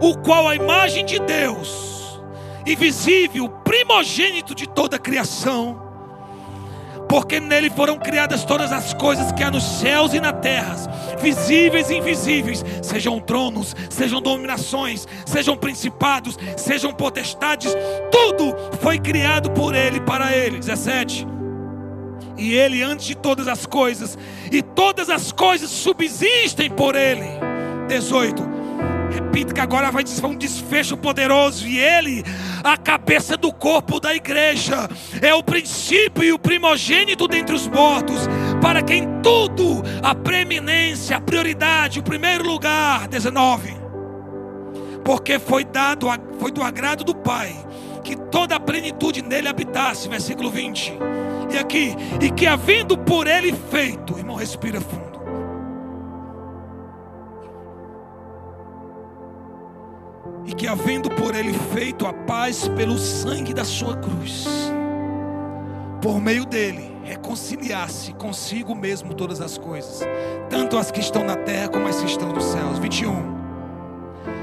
S1: O qual a imagem de Deus, invisível, primogênito de toda a criação, porque nele foram criadas todas as coisas que há nos céus e na terra, visíveis e invisíveis, sejam tronos, sejam dominações, sejam principados, sejam potestades, tudo foi criado por ele para ele. 17. E ele antes de todas as coisas, e todas as coisas subsistem por ele. 18 Repita que agora vai ser um desfecho poderoso. E Ele, a cabeça do corpo da igreja, é o princípio e o primogênito dentre os mortos, para quem tudo, a preeminência, a prioridade, o primeiro lugar. 19. Porque foi dado, foi do agrado do Pai, que toda a plenitude nele habitasse. Versículo 20. E aqui, e que havendo por ele feito, irmão, respira fundo e que, havendo por ele feito a paz pelo sangue da sua cruz, por meio dele reconciliasse consigo mesmo todas as coisas, tanto as que estão na terra como as que estão nos céus. 21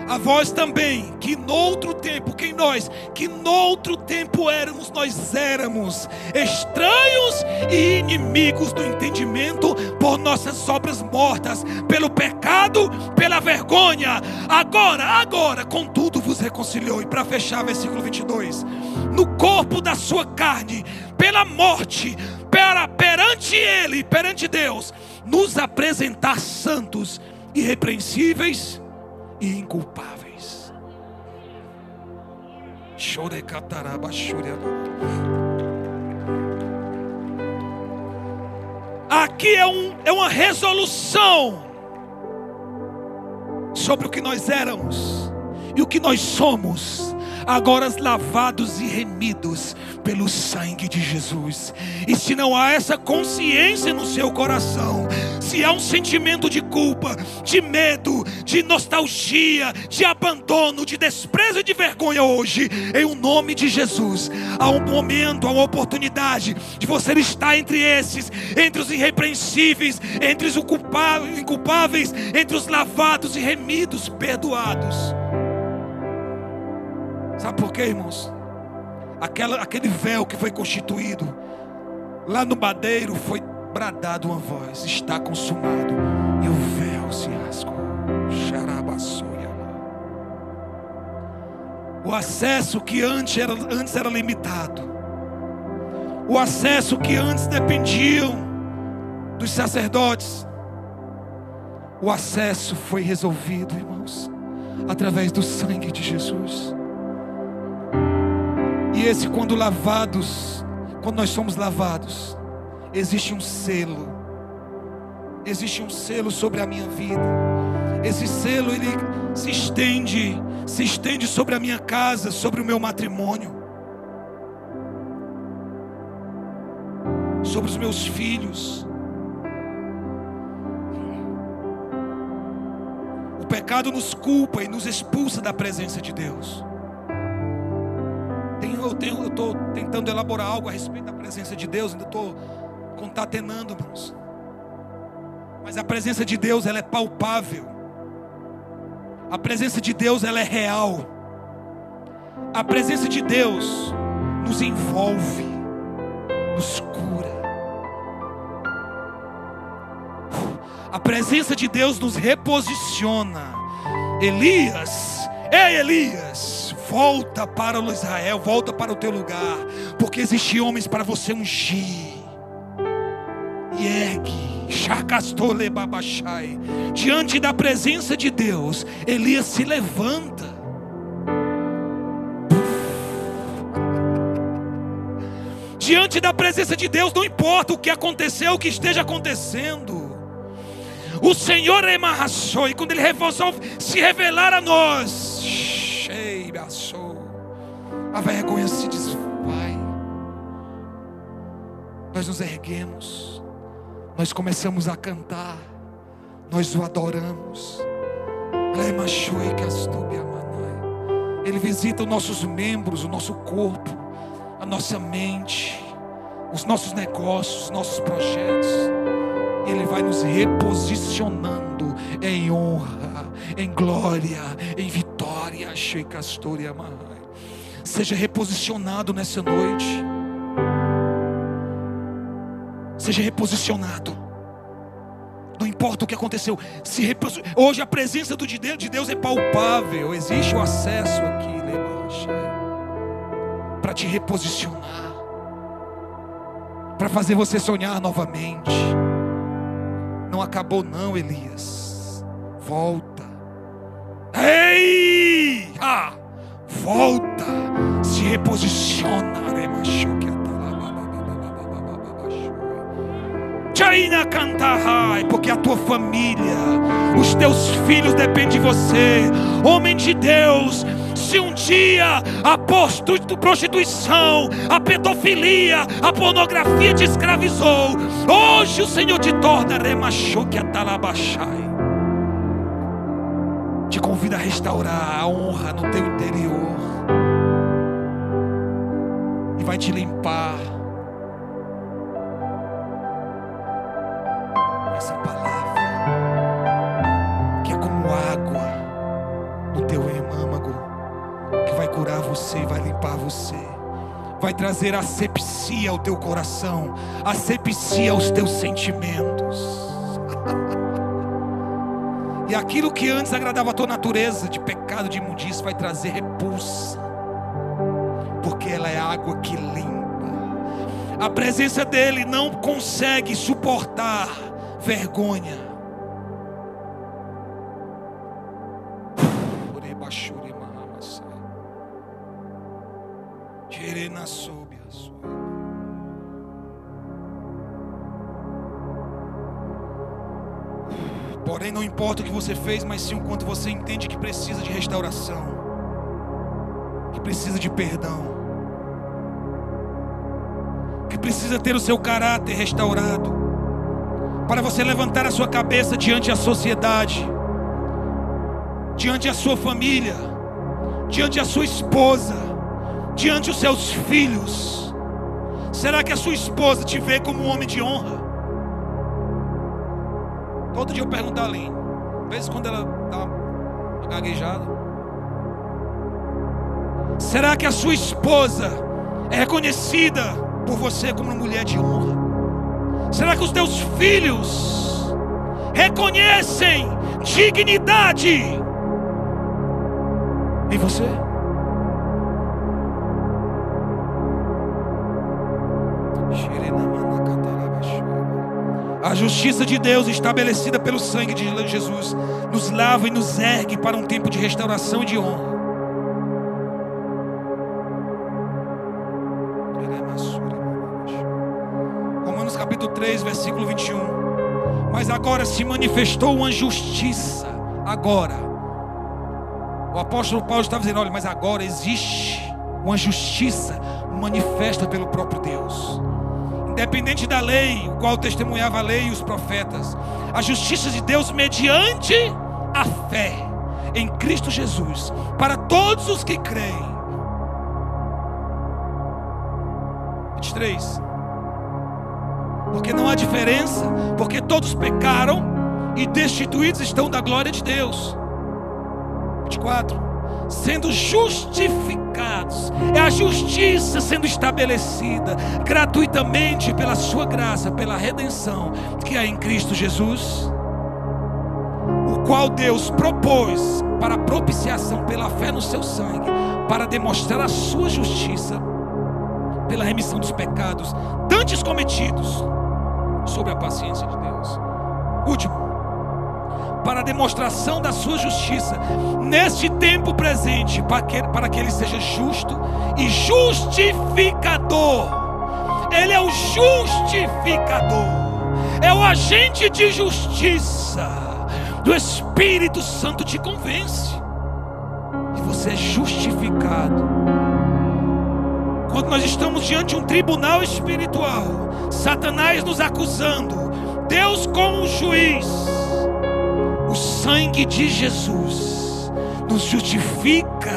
S1: a vós também, que noutro tempo, quem nós, que noutro tempo éramos, nós éramos estranhos e inimigos do entendimento por nossas obras mortas, pelo pecado, pela vergonha. Agora, agora, contudo vos reconciliou. E para fechar, versículo 22, no corpo da sua carne, pela morte, para perante Ele, perante Deus, nos apresentar santos, irrepreensíveis e inculpáveis. Aqui é, um, é uma resolução sobre o que nós éramos e o que nós somos agora lavados e remidos pelo sangue de Jesus. E se não há essa consciência no seu coração, se há um sentimento de culpa, de medo, de nostalgia, de abandono, de desprezo e de vergonha hoje, em o nome de Jesus, há um momento, há uma oportunidade de você estar entre esses, entre os irrepreensíveis, entre os inculpáveis, entre os lavados e remidos, perdoados. Sabe por quê, irmãos? Aquela, aquele véu que foi constituído lá no madeiro foi bradado uma voz: está consumado. E o véu se rasgou. O acesso que antes era, antes era limitado, o acesso que antes dependiam dos sacerdotes, o acesso foi resolvido, irmãos, através do sangue de Jesus. E esse, quando lavados, quando nós somos lavados, existe um selo. Existe um selo sobre a minha vida. Esse selo ele se estende, se estende sobre a minha casa, sobre o meu matrimônio, sobre os meus filhos. O pecado nos culpa e nos expulsa da presença de Deus eu tenho, eu estou tentando elaborar algo a respeito da presença de Deus, ainda estou contatenando, irmãos. Mas a presença de Deus, ela é palpável. A presença de Deus, ela é real. A presença de Deus nos envolve, nos cura. A presença de Deus nos reposiciona. Elias, ei Elias, Volta para o Israel, volta para o teu lugar, porque existem homens para você ungir. Ergue. Diante da presença de Deus, Elias se levanta. Diante da presença de Deus, não importa o que aconteceu, o que esteja acontecendo. O Senhor é e quando Ele resolve se revelar a nós, a vergonha se desfaz. Nós nos erguemos, nós começamos a cantar, nós o adoramos. Ele visita os nossos membros, o nosso corpo, a nossa mente, os nossos negócios, os nossos projetos. Ele vai nos reposicionando em honra, em glória, em vitória. Seja reposicionado nessa noite. Seja reposicionado. Não importa o que aconteceu. Se repos... Hoje a presença do de Deus é palpável. Existe o acesso aqui, para te reposicionar, para fazer você sonhar novamente. Não acabou não, Elias. Volta. Ei! Ah! Volta. Se reposiciona. Porque a tua família, os teus filhos dependem de você. Homem de Deus, se um dia a prostituição, a pedofilia, a pornografia te escravizou, hoje o Senhor te torna remachoque atalabachai. Te convida a restaurar a honra no teu interior. E vai te limpar vai trazer asepsia ao teu coração, asepsia aos teus sentimentos. E aquilo que antes agradava a tua natureza de pecado, de imundícia, vai trazer repulsa, porque ela é água que limpa. A presença dele não consegue suportar vergonha. Porém, não importa o que você fez, mas sim o quanto você entende que precisa de restauração, que precisa de perdão, que precisa ter o seu caráter restaurado para você levantar a sua cabeça diante da sociedade, diante da sua família, diante da sua esposa, diante dos seus filhos. Será que a sua esposa te vê como um homem de honra? Todo dia eu pergunto a Aline, às vezes quando ela uma gaguejada. Será que a sua esposa é reconhecida por você como uma mulher de honra? Será que os teus filhos reconhecem dignidade em você? A justiça de Deus estabelecida pelo sangue de Jesus nos lava e nos ergue para um tempo de restauração e de honra. capítulo 3, versículo 21. Mas agora se manifestou uma justiça. Agora. O apóstolo Paulo estava dizendo: olha, mas agora existe uma justiça manifesta pelo próprio Deus. Independente da lei, o qual testemunhava a lei e os profetas. A justiça de Deus mediante a fé em Cristo Jesus. Para todos os que creem. 23 porque não há diferença, porque todos pecaram e destituídos estão da glória de Deus. 24. Sendo justificados, é a justiça sendo estabelecida gratuitamente pela Sua graça, pela redenção que é em Cristo Jesus, o qual Deus propôs para propiciação pela fé no Seu sangue, para demonstrar a Sua justiça, pela remissão dos pecados, dantes cometidos sobre a paciência de Deus. Último, para a demonstração da sua justiça neste tempo presente, para que, para que ele seja justo e justificador. Ele é o justificador, é o agente de justiça do Espírito Santo te convence e você é justificado. Quando nós estamos diante de um tribunal espiritual, Satanás nos acusando, Deus como juiz, o sangue de Jesus nos justifica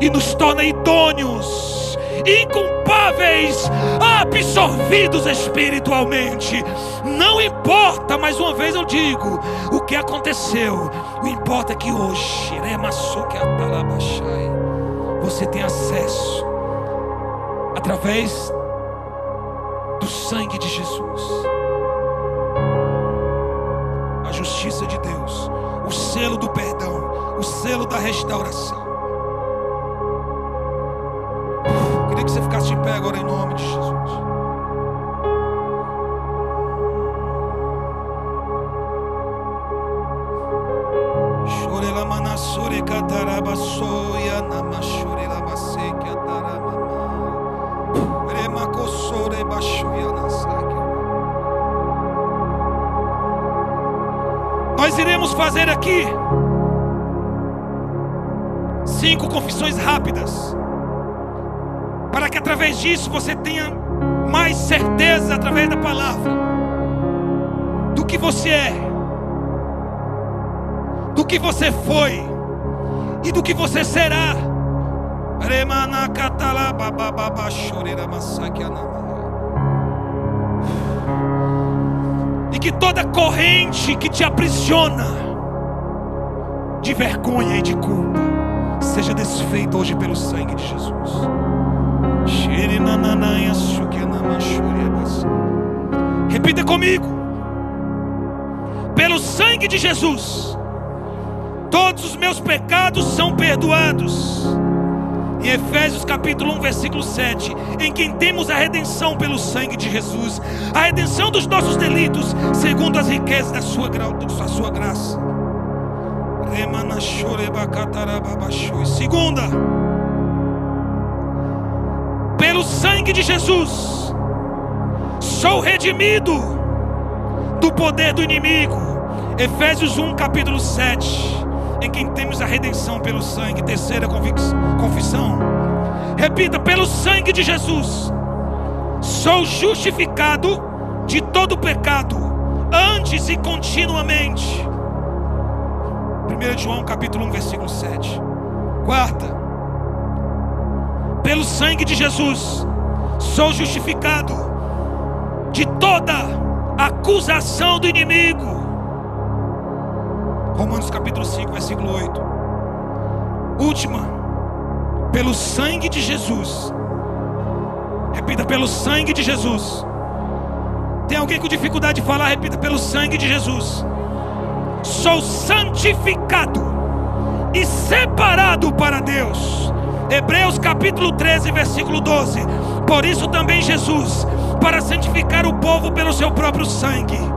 S1: e nos torna idôneos, inculpáveis, absorvidos espiritualmente. Não importa, mais uma vez eu digo, o que aconteceu, o importa é que hoje, você tem acesso através do sangue de Jesus. A justiça de Deus, o selo do perdão, o selo da restauração. Queria que você ficasse de pé agora em nome de Jesus. Remakosore bashuya Nós iremos fazer aqui cinco confissões rápidas, para que através disso você tenha mais certeza através da palavra do que você é, do que você foi e do que você será. E que toda corrente que te aprisiona de vergonha e de culpa seja desfeita hoje pelo sangue de Jesus. Repita comigo. Pelo sangue de Jesus todos os meus pecados são perdoados. Em Efésios capítulo 1, versículo 7, em quem temos a redenção pelo sangue de Jesus, a redenção dos nossos delitos, segundo as riquezas da sua, da sua graça. Segunda, pelo sangue de Jesus, sou redimido do poder do inimigo. Efésios 1, capítulo 7 em quem temos a redenção pelo sangue. Terceira confissão. Repita: pelo sangue de Jesus, sou justificado de todo pecado, antes e continuamente. 1 João capítulo 1, versículo 7. Quarta, pelo sangue de Jesus, sou justificado de toda acusação do inimigo Romanos capítulo 5, versículo 8. Última, pelo sangue de Jesus. Repita, pelo sangue de Jesus. Tem alguém com dificuldade de falar? Repita, pelo sangue de Jesus. Sou santificado e separado para Deus. Hebreus capítulo 13, versículo 12. Por isso também Jesus, para santificar o povo pelo seu próprio sangue